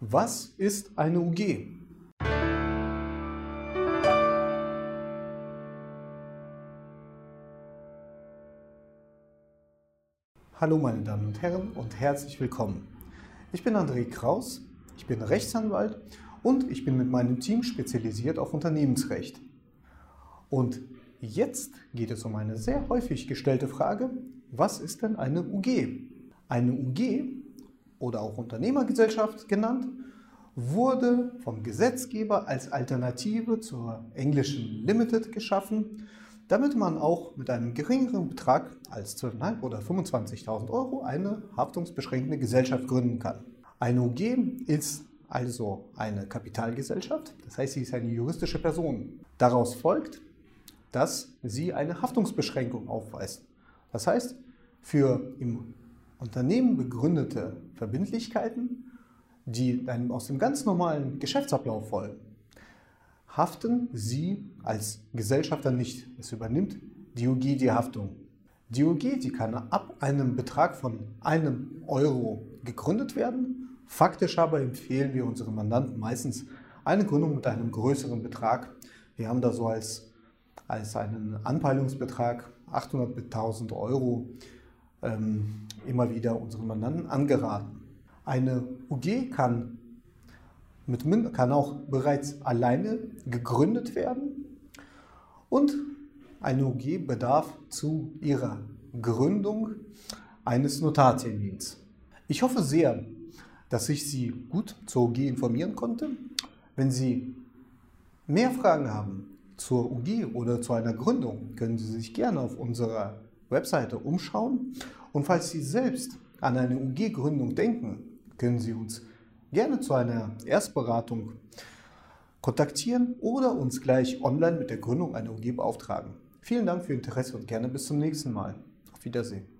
Was ist eine UG? Hallo meine Damen und Herren und herzlich willkommen. Ich bin André Kraus, ich bin Rechtsanwalt und ich bin mit meinem Team spezialisiert auf Unternehmensrecht. Und jetzt geht es um eine sehr häufig gestellte Frage, was ist denn eine UG? Eine UG oder auch Unternehmergesellschaft genannt, wurde vom Gesetzgeber als Alternative zur englischen Limited geschaffen, damit man auch mit einem geringeren Betrag als 12.500 oder 25.000 Euro eine haftungsbeschränkende Gesellschaft gründen kann. Eine UG ist also eine Kapitalgesellschaft, das heißt, sie ist eine juristische Person. Daraus folgt, dass sie eine Haftungsbeschränkung aufweist. Das heißt, für im Unternehmen begründete Verbindlichkeiten, die einem aus dem ganz normalen Geschäftsablauf folgen, haften Sie als Gesellschafter nicht. Es übernimmt die UG die Haftung. Die UG die kann ab einem Betrag von einem Euro gegründet werden. Faktisch aber empfehlen wir unseren Mandanten meistens eine Gründung mit einem größeren Betrag. Wir haben da so als, als einen Anpeilungsbetrag 800 bis 1000 Euro ähm, immer wieder unseren Mandanten angeraten. Eine UG kann, mit, kann auch bereits alleine gegründet werden und eine UG bedarf zu ihrer Gründung eines Notartermins. Ich hoffe sehr, dass ich Sie gut zur UG informieren konnte. Wenn Sie mehr Fragen haben zur UG oder zu einer Gründung, können Sie sich gerne auf unserer Webseite umschauen. Und falls Sie selbst an eine UG-Gründung denken, können Sie uns gerne zu einer Erstberatung kontaktieren oder uns gleich online mit der Gründung einer UG beauftragen. Vielen Dank für Ihr Interesse und gerne bis zum nächsten Mal. Auf Wiedersehen.